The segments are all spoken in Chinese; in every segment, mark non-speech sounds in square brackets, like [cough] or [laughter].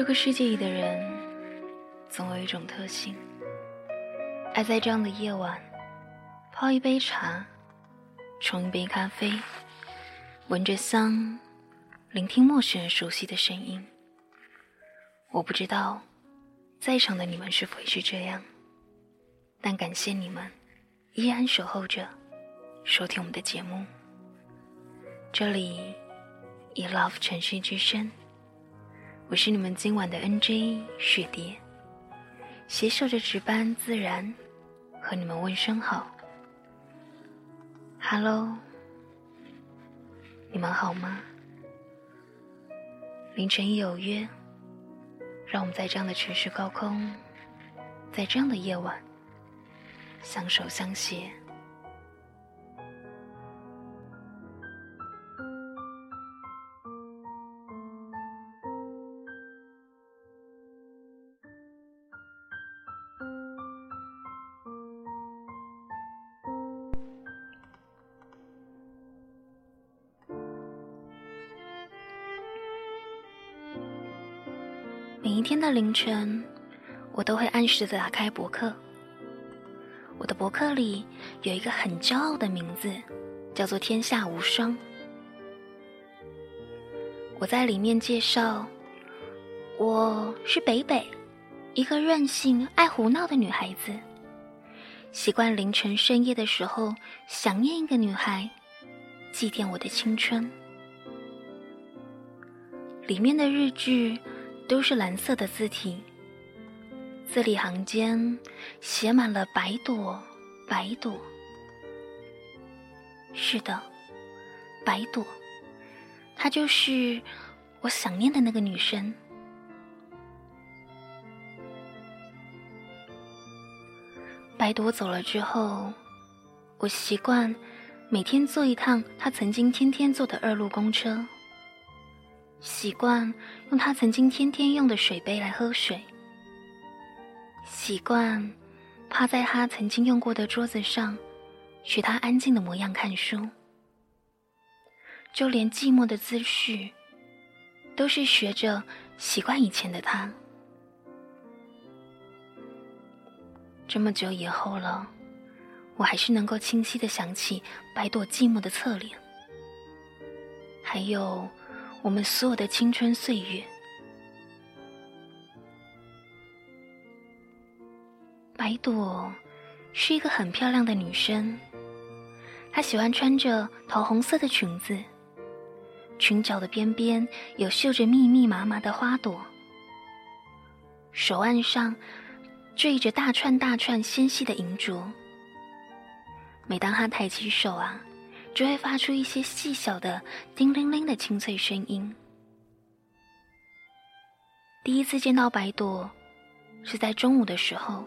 这个世界里的人，总有一种特性，爱在这样的夜晚，泡一杯茶，冲一杯咖啡，闻着香，聆听陌生人熟悉的声音。我不知道，在场的你们是否也是这样，但感谢你们，依然守候着，收听我们的节目。这里，以 Love 城市之声。我是你们今晚的 NJ 雪蝶，携手着值班自然，和你们问声好。Hello，你们好吗？凌晨一有约，让我们在这样的城市高空，在这样的夜晚，相守相携。每一天的凌晨，我都会按时的打开博客。我的博客里有一个很骄傲的名字，叫做“天下无双”。我在里面介绍，我是北北，一个任性爱胡闹的女孩子，习惯凌晨深夜的时候想念一个女孩，祭奠我的青春。里面的日志。都是蓝色的字体，字里行间写满了白朵，白朵。是的，白朵，她就是我想念的那个女生。白朵走了之后，我习惯每天坐一趟她曾经天天坐的二路公车。习惯用他曾经天天用的水杯来喝水。习惯趴在他曾经用过的桌子上，学他安静的模样看书。就连寂寞的姿势，都是学着习惯以前的他。这么久以后了，我还是能够清晰的想起白朵寂寞的侧脸，还有。我们所有的青春岁月，白朵是一个很漂亮的女生。她喜欢穿着桃红色的裙子，裙角的边边有绣着密密麻麻的花朵，手腕上缀着大串大串纤细的银镯。每当她抬起手啊。就会发出一些细小的叮铃铃的清脆声音。第一次见到白朵，是在中午的时候。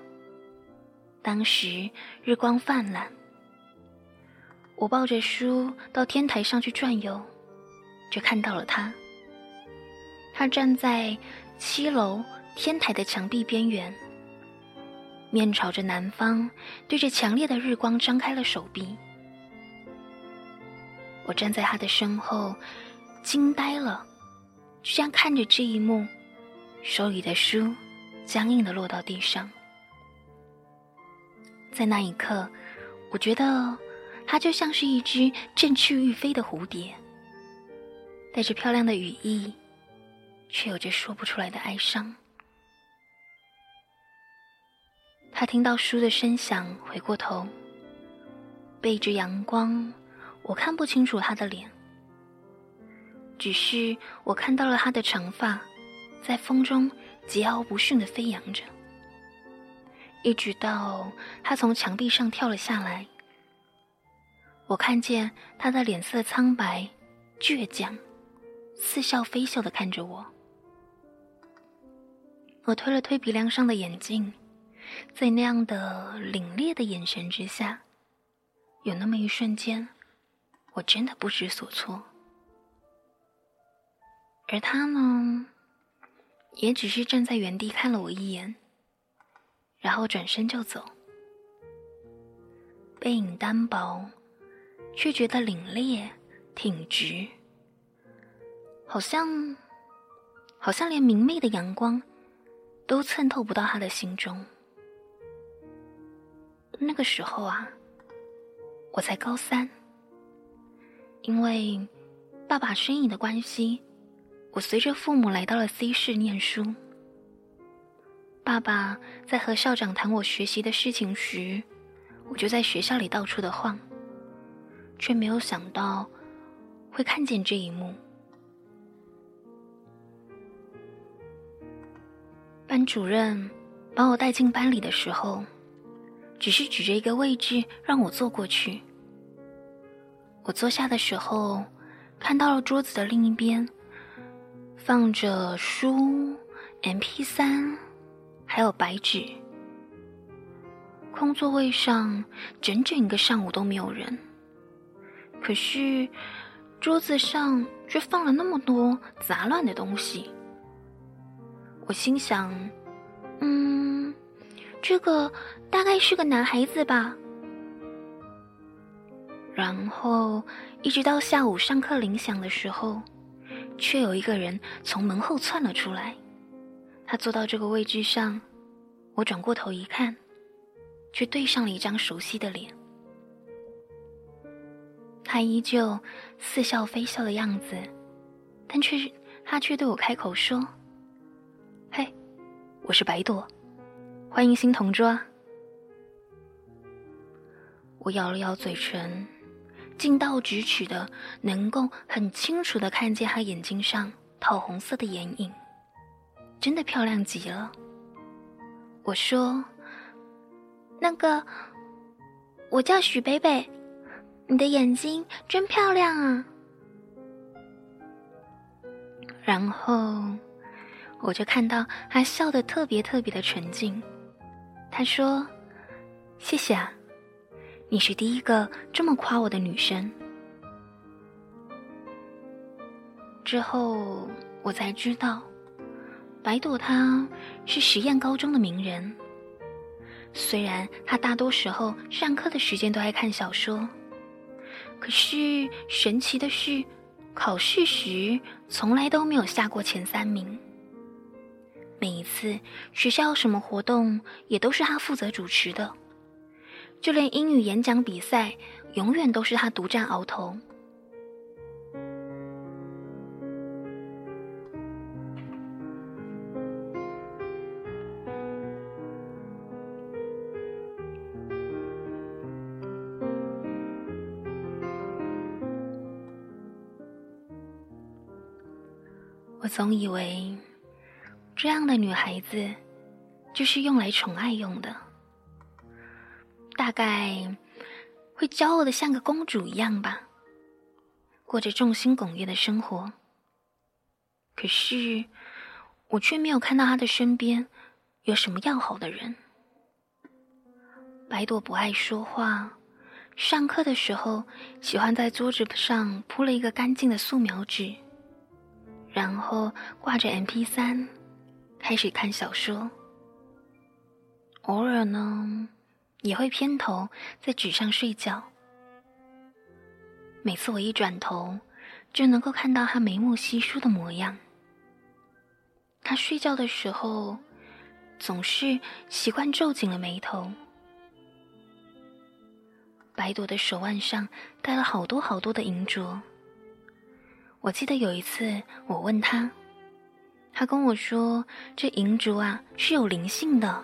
当时日光泛滥，我抱着书到天台上去转悠，就看到了他。他站在七楼天台的墙壁边缘，面朝着南方，对着强烈的日光张开了手臂。我站在他的身后，惊呆了，就这样看着这一幕，手里的书僵硬的落到地上。在那一刻，我觉得他就像是一只振翅欲飞的蝴蝶，带着漂亮的羽翼，却有着说不出来的哀伤。他听到书的声响，回过头，背着阳光。我看不清楚他的脸，只是我看到了他的长发，在风中桀骜不驯的飞扬着，一直到他从墙壁上跳了下来。我看见他的脸色苍白、倔强，似笑非笑的看着我。我推了推鼻梁上的眼镜，在那样的凛冽的眼神之下，有那么一瞬间。我真的不知所措，而他呢，也只是站在原地看了我一眼，然后转身就走，背影单薄，却觉得凛冽挺直，好像好像连明媚的阳光都渗透不到他的心中。那个时候啊，我才高三，因为爸爸生意的关系，我随着父母来到了 C 市念书。爸爸在和校长谈我学习的事情时，我就在学校里到处的晃，却没有想到会看见这一幕。班主任把我带进班里的时候，只是指着一个位置让我坐过去。我坐下的时候，看到了桌子的另一边放着书、M P 三。还有白纸，空座位上整整一个上午都没有人。可是桌子上却放了那么多杂乱的东西。我心想，嗯，这个大概是个男孩子吧。然后一直到下午上课铃响的时候，却有一个人从门后窜了出来。他坐到这个位置上，我转过头一看，却对上了一张熟悉的脸。他依旧似笑非笑的样子，但却他却对我开口说：“嘿，我是白朵，欢迎新同桌。”我咬了咬嘴唇，近到咫尺的能够很清楚的看见他眼睛上桃红色的眼影。真的漂亮极了。我说：“那个，我叫许北北，你的眼睛真漂亮啊。”然后我就看到他笑得特别特别的纯净。他说：“谢谢啊，你是第一个这么夸我的女生。”之后我才知道。白朵她是实验高中的名人。虽然她大多时候上课的时间都爱看小说，可是神奇的是，考试时从来都没有下过前三名。每一次学校什么活动也都是他负责主持的，就连英语演讲比赛，永远都是他独占鳌头。我总以为，这样的女孩子就是用来宠爱用的，大概会骄傲的像个公主一样吧，过着众星拱月的生活。可是，我却没有看到她的身边有什么要好的人。白朵不爱说话，上课的时候喜欢在桌子上铺了一个干净的素描纸。然后挂着 M P 三，开始看小说。偶尔呢，也会偏头在纸上睡觉。每次我一转头，就能够看到他眉目稀疏的模样。他睡觉的时候，总是习惯皱紧了眉头。白朵的手腕上戴了好多好多的银镯。我记得有一次，我问他，他跟我说这银镯啊是有灵性的。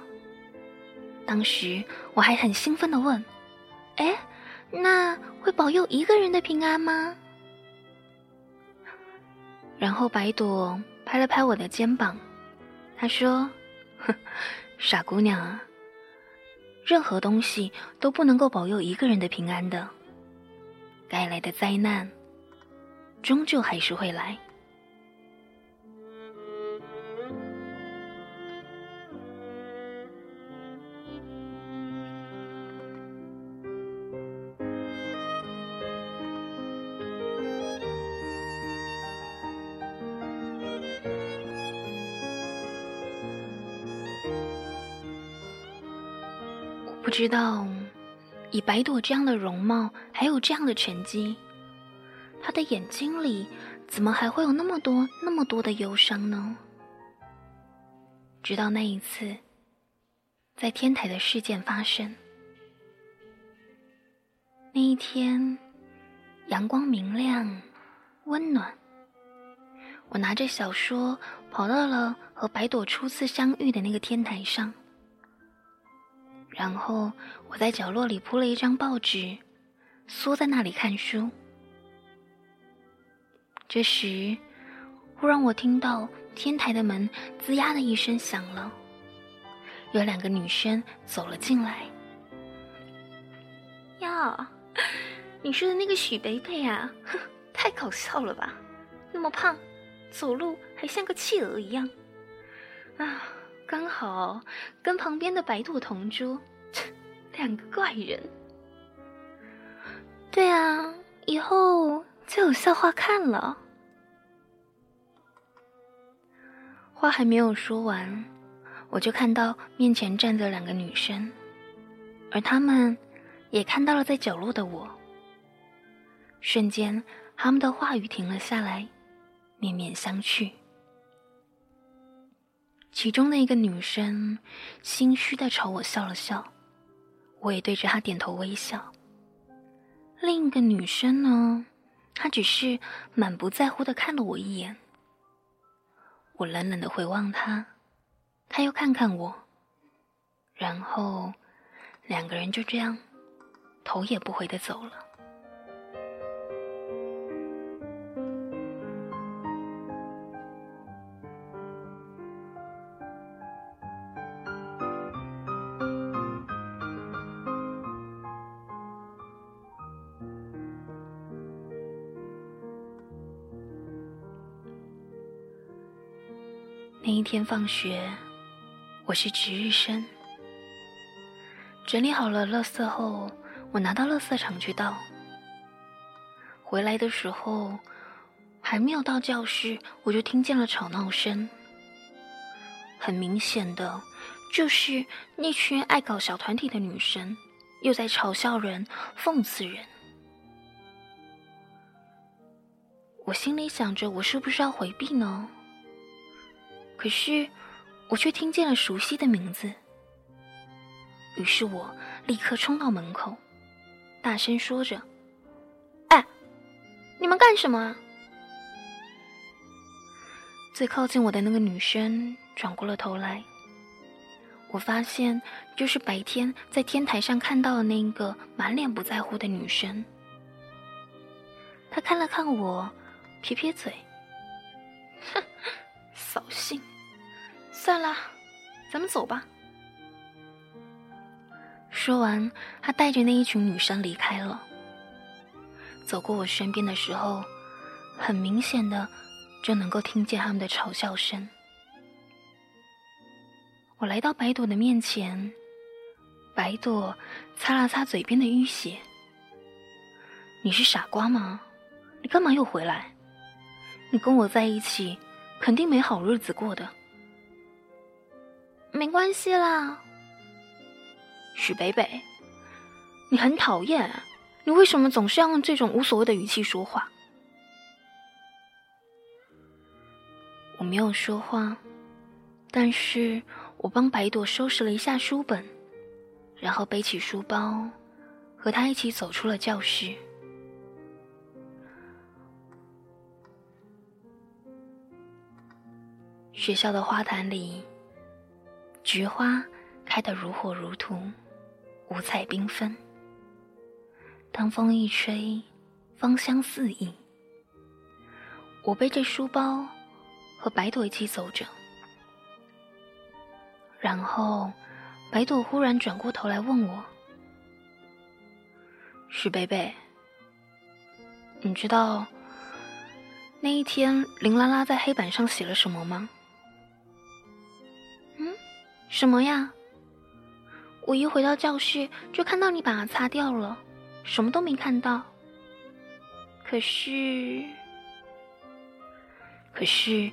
当时我还很兴奋的问：“哎，那会保佑一个人的平安吗？”然后白朵拍了拍我的肩膀，他说：“傻姑娘啊，任何东西都不能够保佑一个人的平安的，该来的灾难。”终究还是会来。知道，以白朵这样的容貌，还有这样的成绩。他的眼睛里怎么还会有那么多、那么多的忧伤呢？直到那一次，在天台的事件发生。那一天，阳光明亮，温暖。我拿着小说跑到了和白朵初次相遇的那个天台上，然后我在角落里铺了一张报纸，缩在那里看书。这时，忽然我听到天台的门“吱呀”的一声响了，有两个女生走了进来。呀，你说的那个许北北啊，太搞笑了吧？那么胖。走路还像个企鹅一样，啊，刚好跟旁边的白兔同桌，两个怪人。对啊，以后就有笑话看了。话还没有说完，我就看到面前站着两个女生，而她们也看到了在角落的我。瞬间，他们的话语停了下来。面面相觑，其中的一个女生心虚的朝我笑了笑，我也对着她点头微笑。另一个女生呢，她只是满不在乎的看了我一眼。我冷冷的回望她，她又看看我，然后两个人就这样头也不回的走了。天放学，我是值日生。整理好了垃圾后，我拿到垃圾场去倒。回来的时候，还没有到教室，我就听见了吵闹声。很明显的，就是那群爱搞小团体的女生，又在嘲笑人、讽刺人。我心里想着，我是不是要回避呢？可是，我却听见了熟悉的名字。于是我立刻冲到门口，大声说着：“哎，你们干什么？”最靠近我的那个女生转过了头来，我发现就是白天在天台上看到的那个满脸不在乎的女生。她看了看我，撇撇嘴。扫兴。算了，咱们走吧。说完，他带着那一群女生离开了。走过我身边的时候，很明显的就能够听见他们的嘲笑声。我来到白朵的面前，白朵擦了擦嘴边的淤血。你是傻瓜吗？你干嘛又回来？你跟我在一起，肯定没好日子过的。没关系啦，许北北，你很讨厌，你为什么总是要用这种无所谓的语气说话？我没有说话，但是我帮白朵收拾了一下书本，然后背起书包，和他一起走出了教室。学校的花坛里。菊花开得如火如荼，五彩缤纷。当风一吹，芳香四溢。我背着书包，和白朵一起走着。然后，白朵忽然转过头来问我：“许贝贝，你知道那一天林拉拉在黑板上写了什么吗？”什么呀？我一回到教室就看到你把它擦掉了，什么都没看到。可是，可是，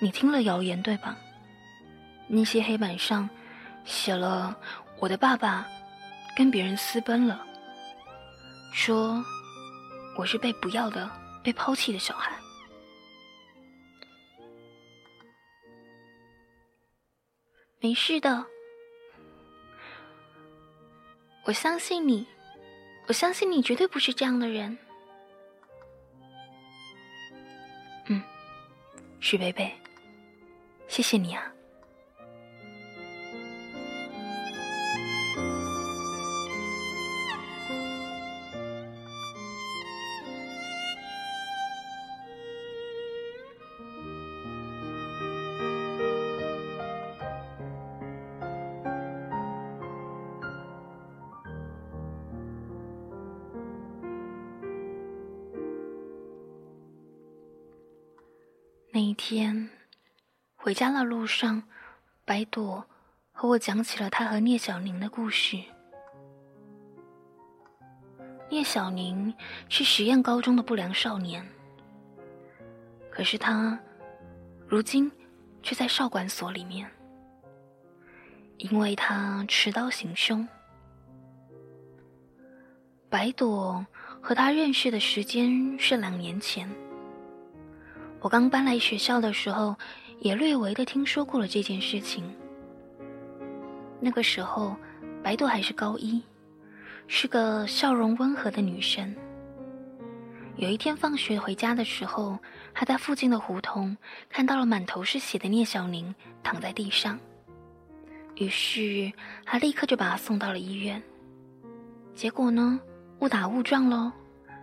你听了谣言对吧？那些黑板上写了我的爸爸跟别人私奔了，说我是被不要的、被抛弃的小孩。没事的，我相信你，我相信你绝对不是这样的人。嗯，许贝贝，谢谢你啊。那一天，回家的路上，白朵和我讲起了他和聂小宁的故事。聂小宁是实验高中的不良少年，可是他如今却在少管所里面，因为他持刀行凶。白朵和他认识的时间是两年前。我刚搬来学校的时候，也略微的听说过了这件事情。那个时候，白朵还是高一，是个笑容温和的女生。有一天放学回家的时候，她在附近的胡同看到了满头是血的聂小宁躺在地上，于是她立刻就把他送到了医院。结果呢，误打误撞喽，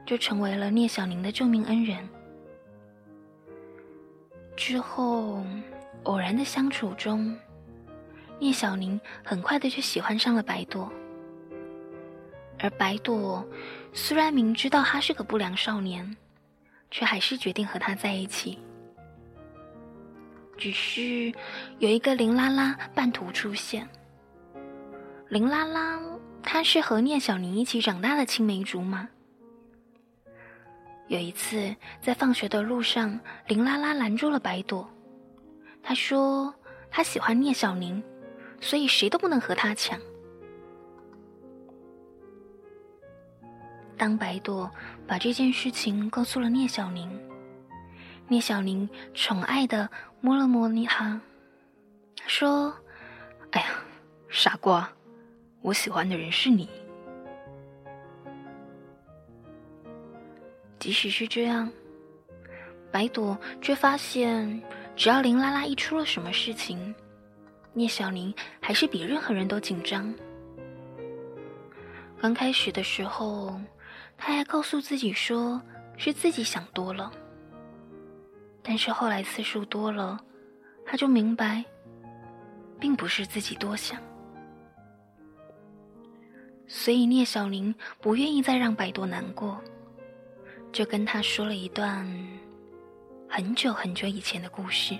就成为了聂小宁的救命恩人。之后，偶然的相处中，聂小宁很快的就喜欢上了白朵。而白朵虽然明知道他是个不良少年，却还是决定和他在一起。只是有一个林拉拉半途出现。林拉拉，她是和聂小宁一起长大的青梅竹马。有一次，在放学的路上，林拉拉拦住了白朵。她说：“她喜欢聂小宁，所以谁都不能和他抢。”当白朵把这件事情告诉了聂小宁，聂小宁宠爱的摸了摸他，说：“哎呀，傻瓜，我喜欢的人是你。”即使是这样，白朵却发现，只要林拉拉一出了什么事情，聂小宁还是比任何人都紧张。刚开始的时候，他还告诉自己说是自己想多了，但是后来次数多了，他就明白，并不是自己多想。所以聂小宁不愿意再让白朵难过。就跟他说了一段很久很久以前的故事。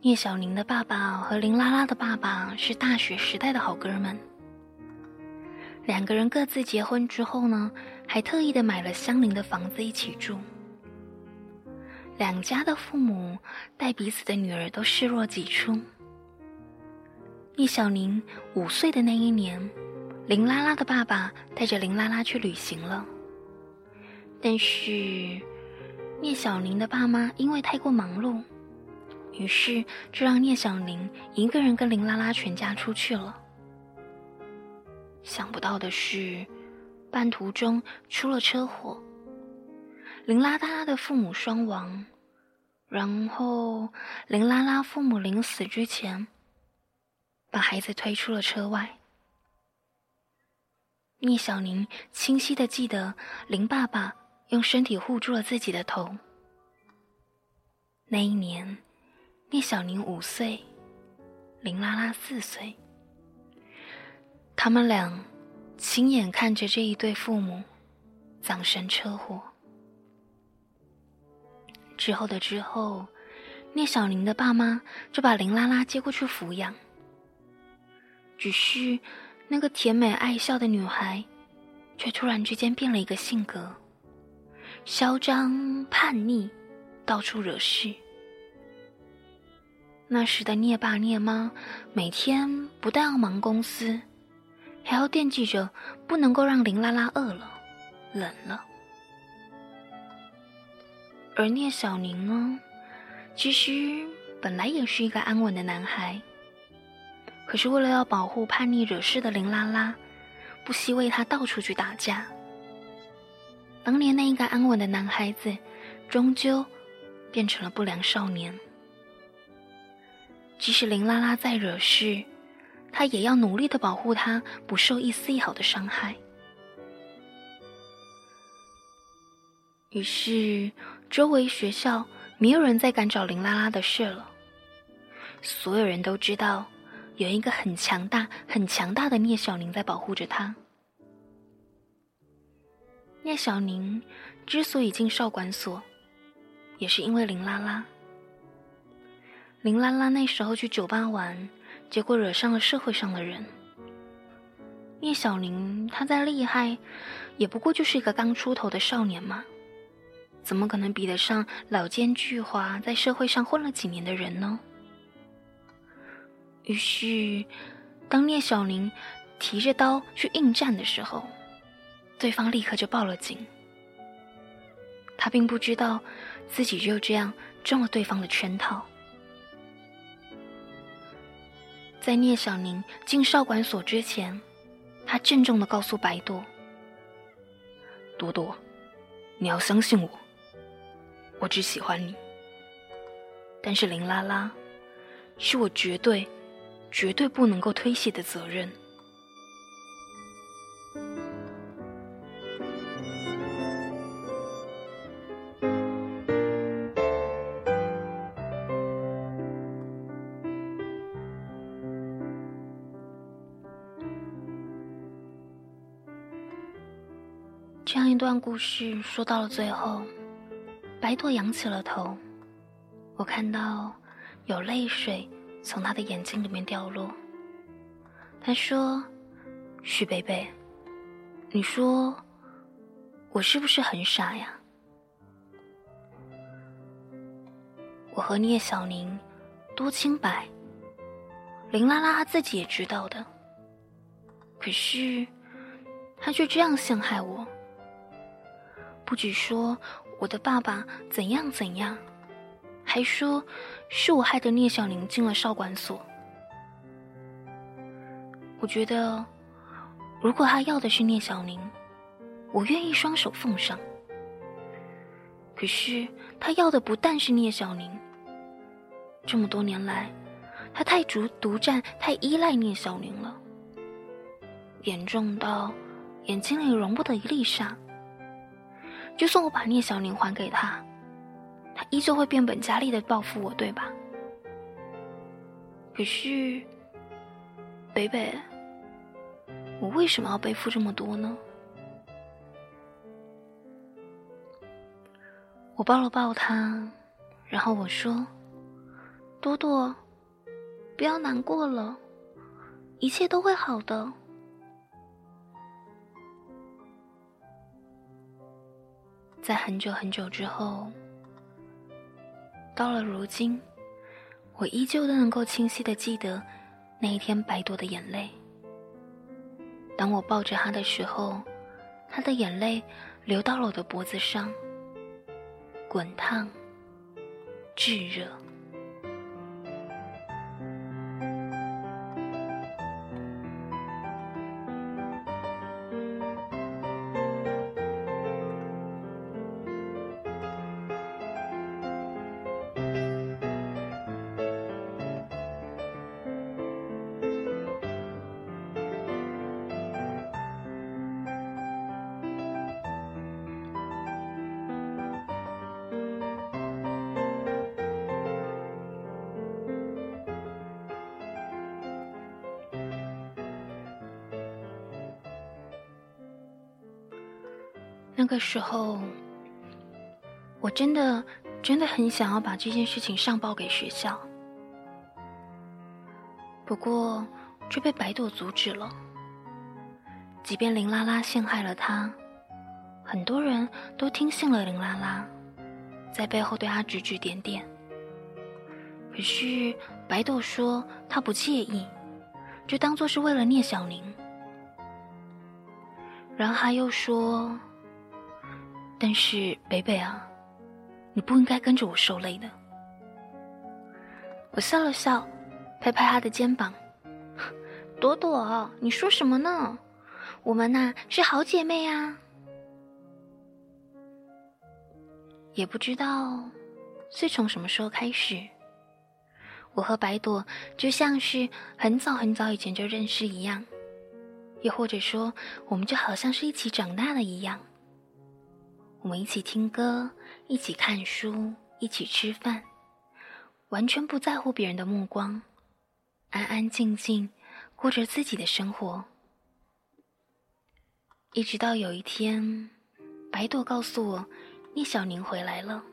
聂小宁的爸爸和林拉拉的爸爸是大学时代的好哥们。两个人各自结婚之后呢，还特意的买了相邻的房子一起住。两家的父母待彼此的女儿都视若己出。聂小宁五岁的那一年，林拉拉的爸爸带着林拉拉去旅行了。但是，聂小宁的爸妈因为太过忙碌，于是就让聂小宁一个人跟林拉拉全家出去了。想不到的是，半途中出了车祸，林拉拉的父母双亡，然后林拉拉父母临死之前，把孩子推出了车外。聂小宁清晰的记得，林爸爸用身体护住了自己的头。那一年，聂小宁五岁，林拉拉四岁。他们俩亲眼看着这一对父母葬身车祸。之后的之后，聂小宁的爸妈就把林拉拉接过去抚养。只是那个甜美爱笑的女孩，却突然之间变了一个性格，嚣张叛逆，到处惹事。那时的聂爸聂妈每天不但要忙公司，还要惦记着不能够让林拉拉饿了、冷了。而聂小宁呢，其实本来也是一个安稳的男孩，可是为了要保护叛逆惹事的林拉拉，不惜为他到处去打架。当年那一个安稳的男孩子，终究变成了不良少年。即使林拉拉再惹事，他也要努力的保护他不受一丝一毫的伤害。于是，周围学校没有人再敢找林拉拉的事了。所有人都知道，有一个很强大、很强大的聂小宁在保护着他。聂小宁之所以进少管所，也是因为林拉拉。林拉拉那时候去酒吧玩，结果惹上了社会上的人。聂小宁他再厉害，也不过就是一个刚出头的少年嘛，怎么可能比得上老奸巨猾、在社会上混了几年的人呢？于是，当聂小宁提着刀去应战的时候，对方立刻就报了警。他并不知道自己就这样中了对方的圈套。在聂小宁进少管所之前，他郑重的告诉白朵：“朵朵，你要相信我，我只喜欢你。但是林拉拉，是我绝对、绝对不能够推卸的责任。”段故事说到了最后，白朵仰起了头，我看到有泪水从他的眼睛里面掉落。他说：“许贝贝，你说我是不是很傻呀？我和聂小宁多清白，林拉拉她自己也知道的，可是她却这样陷害我。”不止说我的爸爸怎样怎样，还说是我害得聂小宁进了少管所。我觉得，如果他要的是聂小宁，我愿意双手奉上。可是他要的不但是聂小宁，这么多年来，他太独独占、太依赖聂小宁了，严重到眼睛里容不得一粒沙。就算我把聂小宁还给他，他依旧会变本加厉的报复我，对吧？可是，北北，我为什么要背负这么多呢？我抱了抱他，然后我说：“多多，不要难过了，一切都会好的。”在很久很久之后，到了如今，我依旧都能够清晰的记得那一天白朵的眼泪。当我抱着他的时候，他的眼泪流到了我的脖子上，滚烫、炙热。个时候，我真的真的很想要把这件事情上报给学校，不过却被白朵阻止了。即便林拉拉陷害了他，很多人都听信了林拉拉，在背后对他指指点点。可是白朵说她不介意，就当做是为了聂小宁。然后他又说：“但是北北啊，你不应该跟着我受累的。”我笑了笑，拍拍他的肩膀：“ [laughs] 朵朵，你说什么呢？我们呐是好姐妹啊。”也不知道是从什么时候开始，我和白朵就像是很早很早以前就认识一样。又或者说，我们就好像是一起长大了一样。我们一起听歌，一起看书，一起吃饭，完全不在乎别人的目光，安安静静过着自己的生活。一直到有一天，白朵告诉我，聂小宁回来了。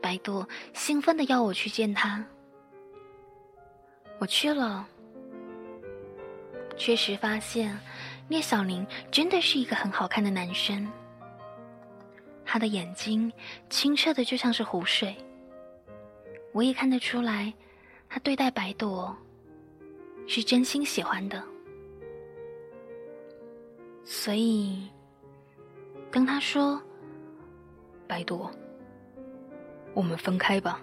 白朵兴奋的要我去见他，我去了。确实发现，聂小宁真的是一个很好看的男生。他的眼睛清澈的就像是湖水。我也看得出来，他对待白朵是真心喜欢的。所以，当他说：“白朵，我们分开吧。”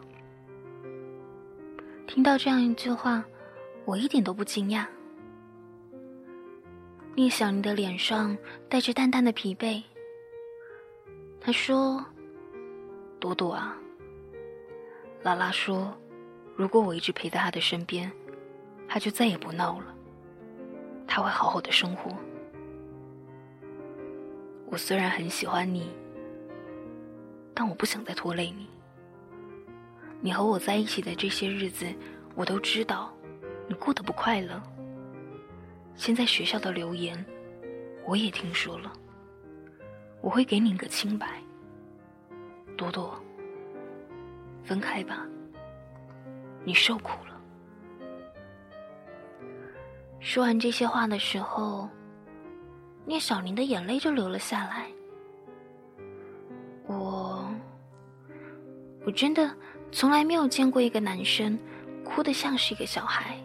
听到这样一句话，我一点都不惊讶。聂小宁的脸上带着淡淡的疲惫。他说：“朵朵啊，拉拉说，如果我一直陪在他的身边，他就再也不闹了。他会好好的生活。我虽然很喜欢你，但我不想再拖累你。你和我在一起的这些日子，我都知道，你过得不快乐。”现在学校的留言，我也听说了。我会给你个清白，朵朵。分开吧，你受苦了。说完这些话的时候，聂小宁的眼泪就流了下来。我，我真的从来没有见过一个男生哭得像是一个小孩。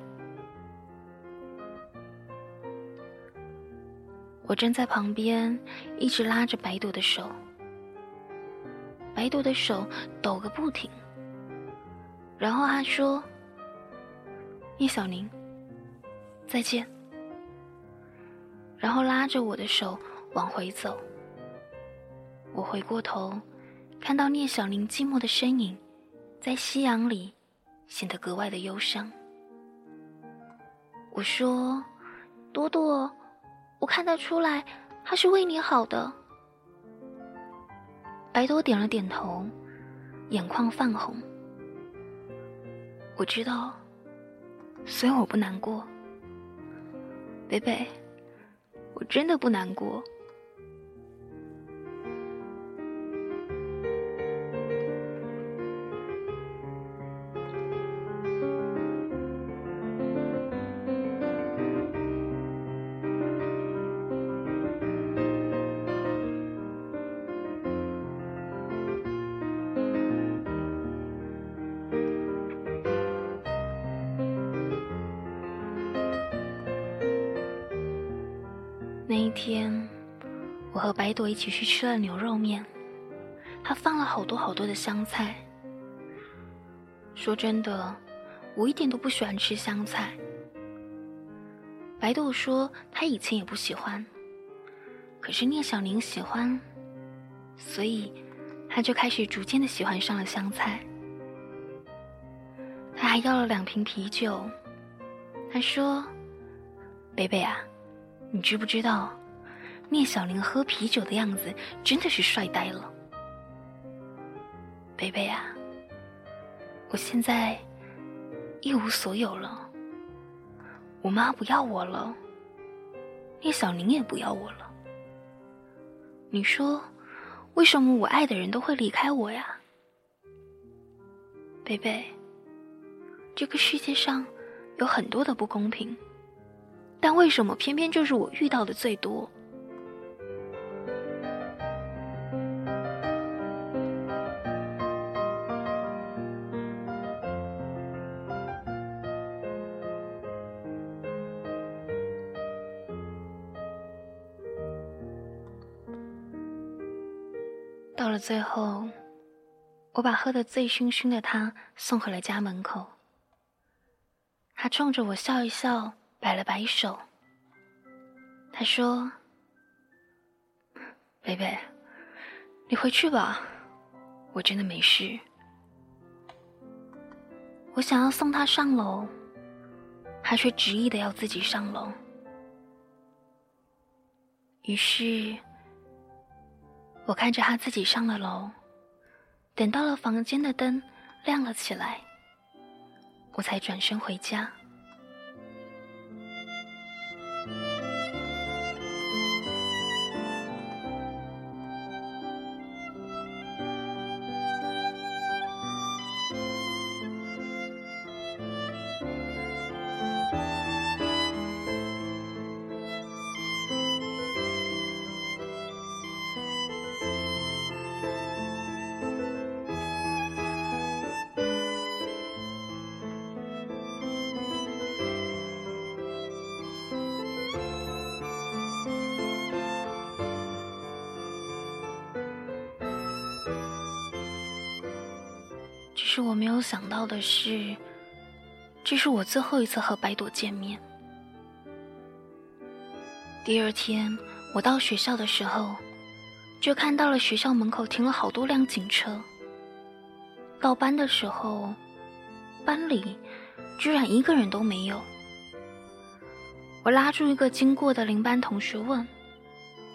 我站在旁边，一直拉着白朵的手。白朵的手抖个不停。然后他说：“叶小宁，再见。”然后拉着我的手往回走。我回过头，看到聂小宁寂寞的身影，在夕阳里显得格外的忧伤。我说：“朵朵。”我看得出来，他是为你好的。白朵点了点头，眼眶泛红。我知道，所以我不难过。北北，我真的不难过。和白朵一起去吃了牛肉面，他放了好多好多的香菜。说真的，我一点都不喜欢吃香菜。白朵说她以前也不喜欢，可是聂小宁喜欢，所以他就开始逐渐的喜欢上了香菜。他还要了两瓶啤酒，他说：“北北啊。”你知不知道，聂小玲喝啤酒的样子真的是帅呆了。贝贝啊，我现在一无所有了，我妈不要我了，聂小玲也不要我了。你说，为什么我爱的人都会离开我呀？贝贝，这个世界上有很多的不公平。但为什么偏偏就是我遇到的最多？最后，我把喝得醉醺醺的他送回了家门口。他冲着我笑一笑，摆了摆手。他说：“贝贝，你回去吧，我真的没事。”我想要送他上楼，他却执意的要自己上楼。于是，我看着他自己上了楼，等到了房间的灯亮了起来，我才转身回家。是我没有想到的是，这是我最后一次和白朵见面。第二天我到学校的时候，就看到了学校门口停了好多辆警车。到班的时候，班里居然一个人都没有。我拉住一个经过的邻班同学问：“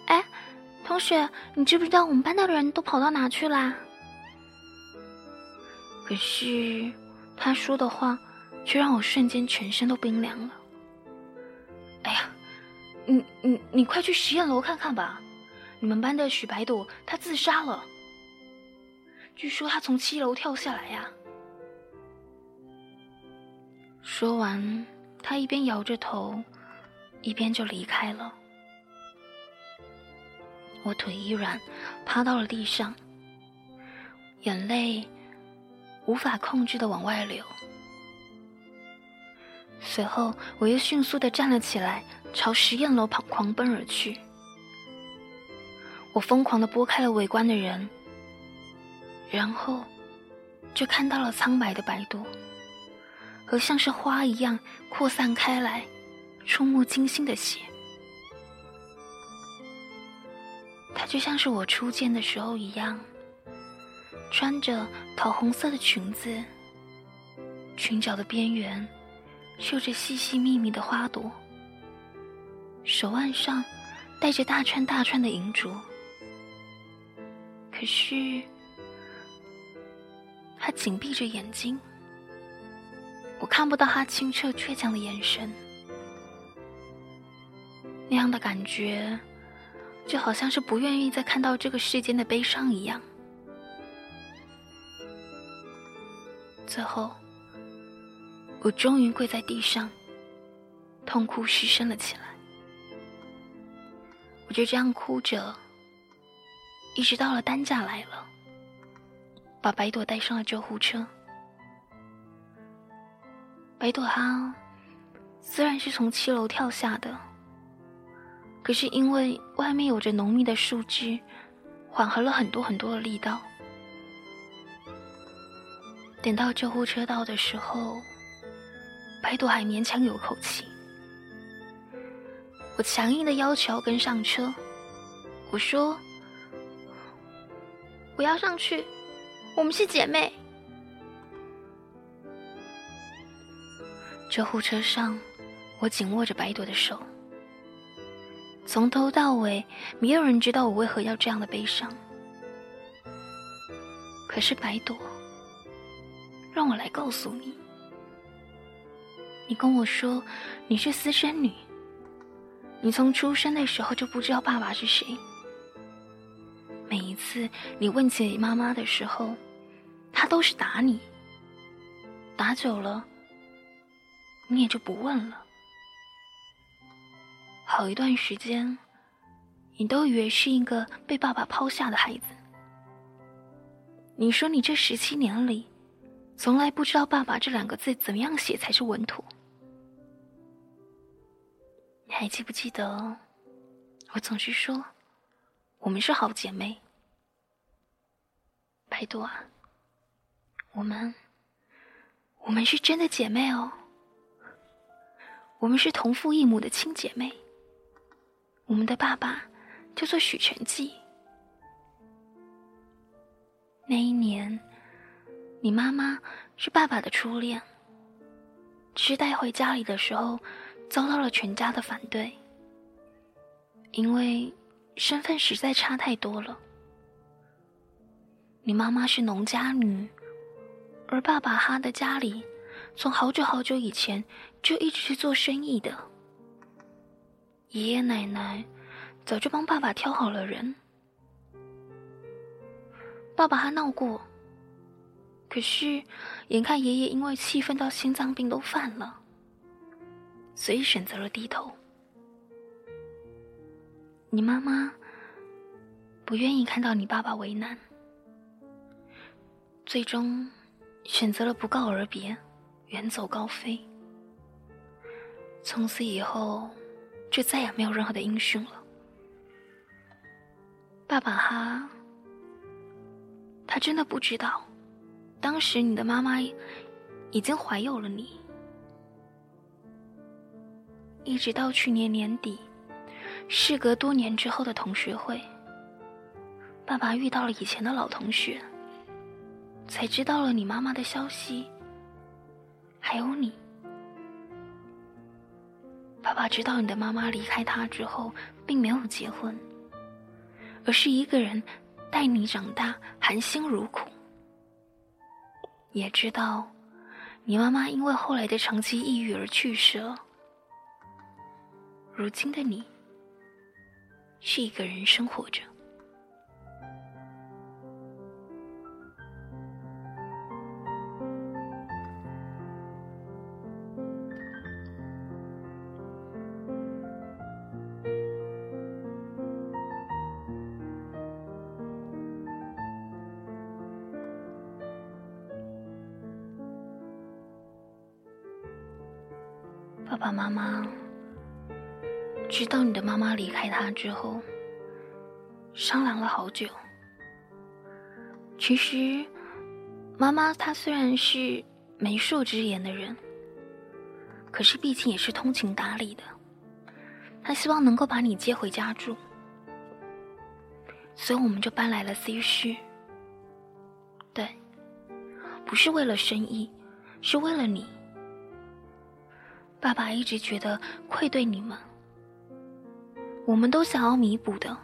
哎，同学，你知不知道我们班的人都跑到哪去啦？”可是，他说的话却让我瞬间全身都冰凉了。哎呀，你你你快去实验楼看看吧！你们班的许白朵她自杀了，据说她从七楼跳下来呀。说完，他一边摇着头，一边就离开了。我腿一软，趴到了地上，眼泪。无法控制的往外流，随后我又迅速的站了起来，朝实验楼旁狂奔而去。我疯狂的拨开了围观的人，然后就看到了苍白的白朵和像是花一样扩散开来、触目惊心的血。它就像是我初见的时候一样。穿着桃红色的裙子，裙角的边缘绣着细细密密的花朵，手腕上戴着大串大串的银珠。可是，他紧闭着眼睛，我看不到他清澈倔强的眼神。那样的感觉，就好像是不愿意再看到这个世间的悲伤一样。最后，我终于跪在地上，痛哭失声了起来。我就这样哭着，一直到了担架来了，把白朵带上了救护车。白朵哈虽然是从七楼跳下的，可是因为外面有着浓密的树枝，缓和了很多很多的力道。等到救护车到的时候，白朵还勉强有口气。我强硬的要求跟上车，我说：“我要上去，我们是姐妹。”救护车上，我紧握着白朵的手，从头到尾，没有人知道我为何要这样的悲伤。可是白朵。让我来告诉你，你跟我说你是私生女，你从出生的时候就不知道爸爸是谁。每一次你问起妈妈的时候，她都是打你，打久了，你也就不问了。好一段时间，你都以为是一个被爸爸抛下的孩子。你说你这十七年里。从来不知道“爸爸”这两个字怎么样写才是稳妥。你还记不记得，我总是说，我们是好姐妹。拜托啊，我们，我们是真的姐妹哦，我们是同父异母的亲姐妹。我们的爸爸叫做许成记。那一年，你妈妈是爸爸的初恋，只是带回家里的时候，遭到了全家的反对，因为身份实在差太多了。你妈妈是农家女，而爸爸哈的家里，从好久好久以前就一直是做生意的。爷爷奶奶早就帮爸爸挑好了人。爸爸还闹过，可是眼看爷爷因为气愤到心脏病都犯了，所以选择了低头。你妈妈不愿意看到你爸爸为难，最终选择了不告而别，远走高飞。从此以后，就再也没有任何的音讯了。爸爸哈。他真的不知道，当时你的妈妈已经怀有了你。一直到去年年底，事隔多年之后的同学会，爸爸遇到了以前的老同学，才知道了你妈妈的消息，还有你。爸爸知道你的妈妈离开他之后，并没有结婚，而是一个人。待你长大，含辛茹苦，也知道你妈妈因为后来的长期抑郁而去世了。如今的你，是一个人生活着。爸爸妈妈知道你的妈妈离开他之后，商量了好久。其实，妈妈她虽然是媒妁之言的人，可是毕竟也是通情达理的。她希望能够把你接回家住，所以我们就搬来了 C 市。对，不是为了生意，是为了你。爸爸一直觉得愧对你们，我们都想要弥补的。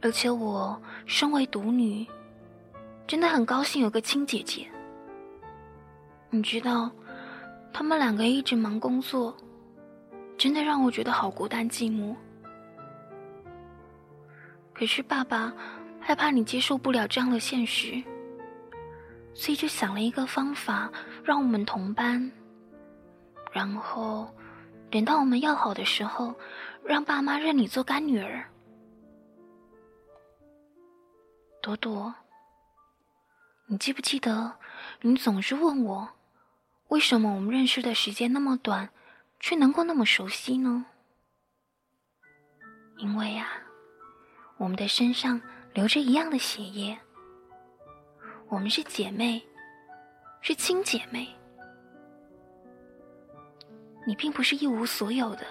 而且我身为独女，真的很高兴有个亲姐姐。你知道，他们两个一直忙工作，真的让我觉得好孤单寂寞。可是爸爸害怕你接受不了这样的现实，所以就想了一个方法，让我们同班。然后，等到我们要好的时候，让爸妈认你做干女儿。朵朵，你记不记得，你总是问我，为什么我们认识的时间那么短，却能够那么熟悉呢？因为呀，我们的身上流着一样的血液，我们是姐妹，是亲姐妹。你并不是一无所有的，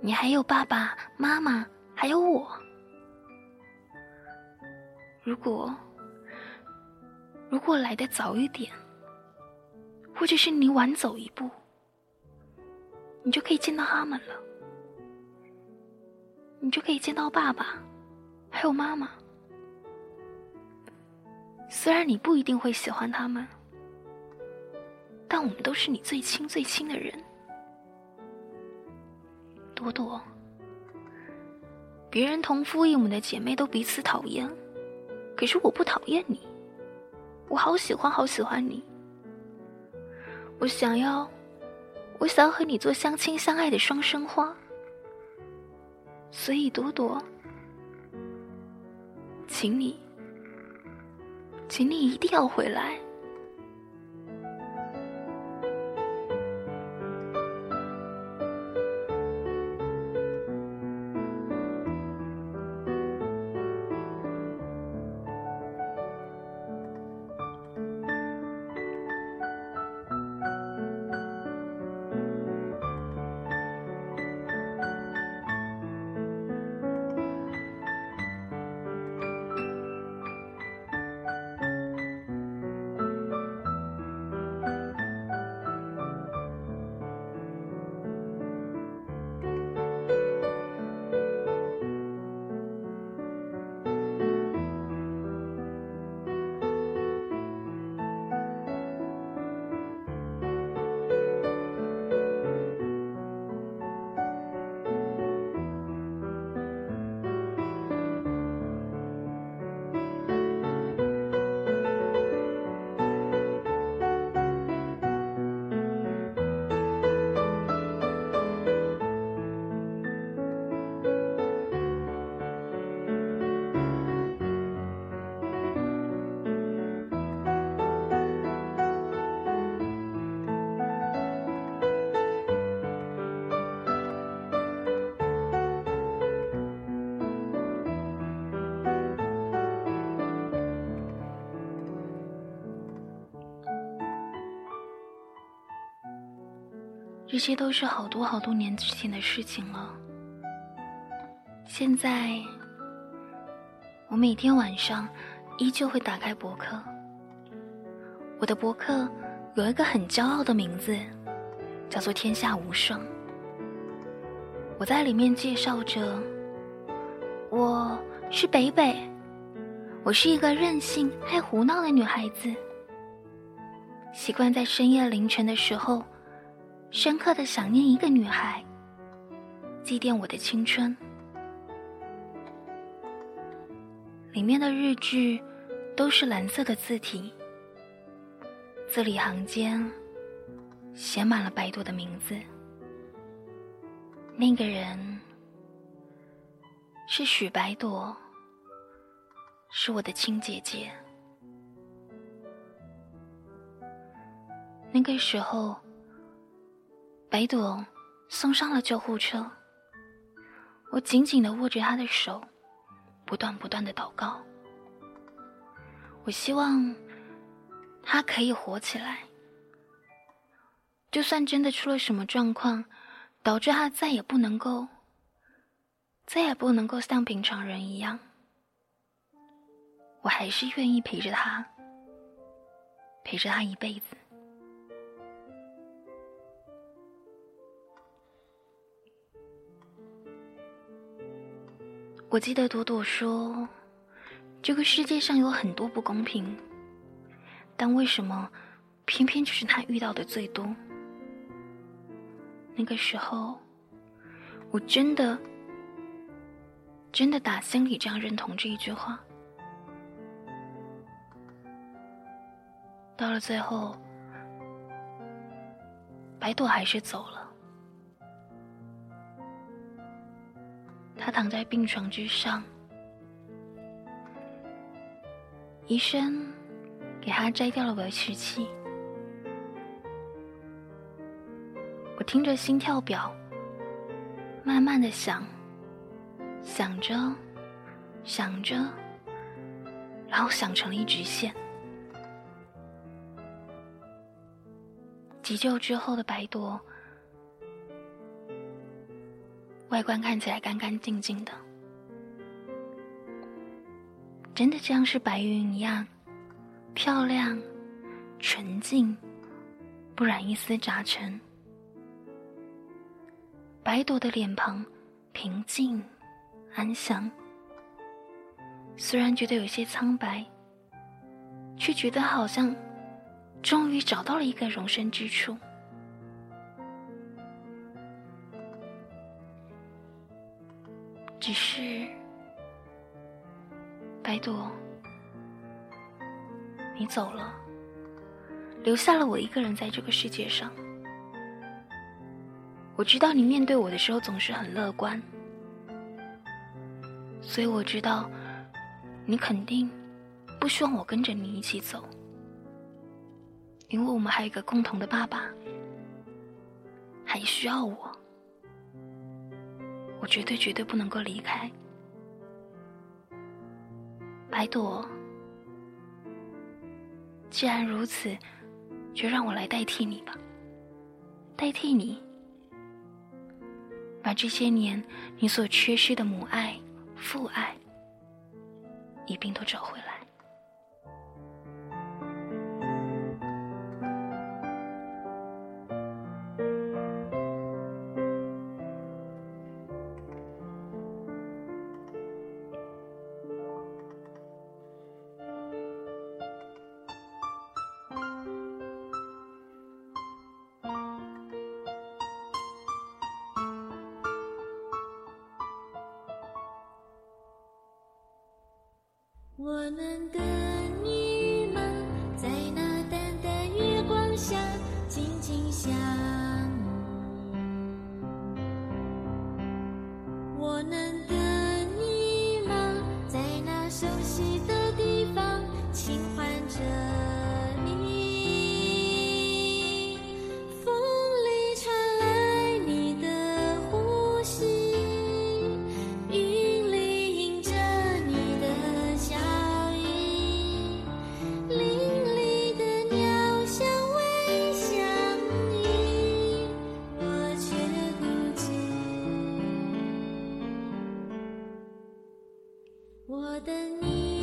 你还有爸爸妈妈，还有我。如果如果来的早一点，或者是你晚走一步，你就可以见到他们了，你就可以见到爸爸，还有妈妈。虽然你不一定会喜欢他们。但我们都是你最亲最亲的人，朵朵。别人同父异母的姐妹都彼此讨厌，可是我不讨厌你，我好喜欢好喜欢你。我想要，我想要和你做相亲相爱的双生花。所以朵朵，请你，请你一定要回来。这些都是好多好多年之前的事情了。现在，我每天晚上依旧会打开博客。我的博客有一个很骄傲的名字，叫做“天下无双”。我在里面介绍着，我是北北，我是一个任性爱胡闹的女孩子，习惯在深夜凌晨的时候，深刻的想念一个女孩，祭奠我的青春。里面的日志都是蓝色的字体，字里行间写满了白朵的名字。那个人是许白朵，是我的亲姐姐。那个时候，白朵送上了救护车，我紧紧的握着他的手，不断不断的祷告。我希望他可以活起来，就算真的出了什么状况。导致他再也不能够，再也不能够像平常人一样。我还是愿意陪着他，陪着他一辈子。我记得朵朵说：“这个世界上有很多不公平，但为什么偏偏就是他遇到的最多？”那个时候，我真的、真的打心里这样认同这一句话。到了最后，白朵还是走了。他躺在病床之上，医生给他摘掉了维持器。我听着心跳表，慢慢的想，想着，想着，然后想成了一直线。急救之后的白朵，外观看起来干干净净的，真的像是白云一样，漂亮、纯净，不染一丝杂尘。白朵的脸庞平静安详，虽然觉得有些苍白，却觉得好像终于找到了一个容身之处。只是，白朵，你走了，留下了我一个人在这个世界上。我知道你面对我的时候总是很乐观，所以我知道你肯定不希望我跟着你一起走，因为我们还有一个共同的爸爸，还需要我，我绝对绝对不能够离开。白朵，既然如此，就让我来代替你吧，代替你。把这些年你所缺失的母爱、父爱一并都找回来。我等你。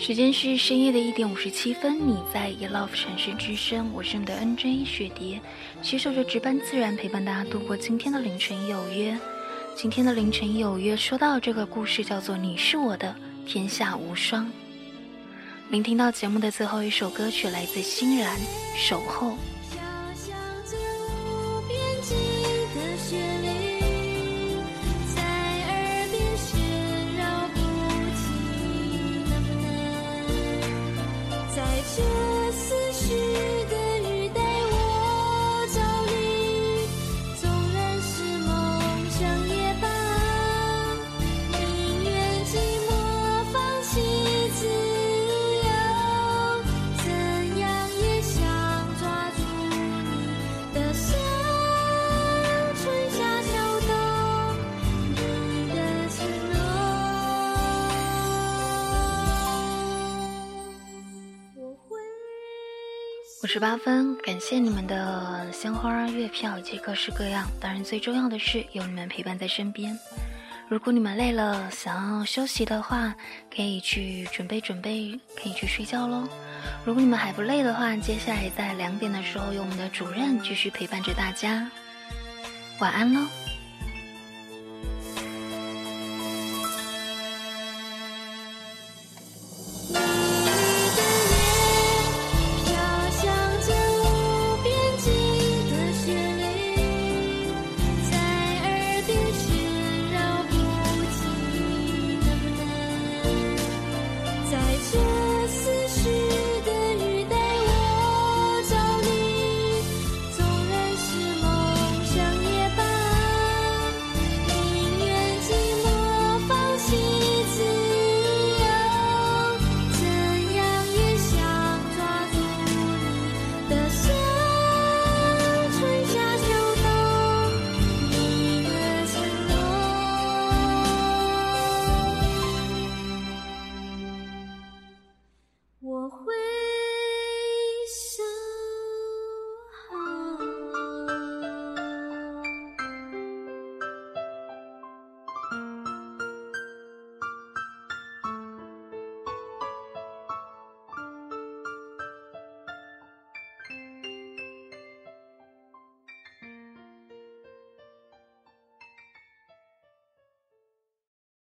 时间是深夜的一点五十七分，你在 e love 城市之声，我是你的 NJ 雪蝶，携手着值班自然陪伴大家度过今天的凌晨有约。今天的凌晨有约，说到这个故事叫做《你是我的天下无双》。聆听到节目的最后一首歌曲来自欣然，《守候》。十八分，感谢你们的鲜花、月票以及各式各样。当然，最重要的是有你们陪伴在身边。如果你们累了，想要休息的话，可以去准备准备，可以去睡觉喽。如果你们还不累的话，接下来在两点的时候，有我们的主任继续陪伴着大家。晚安喽。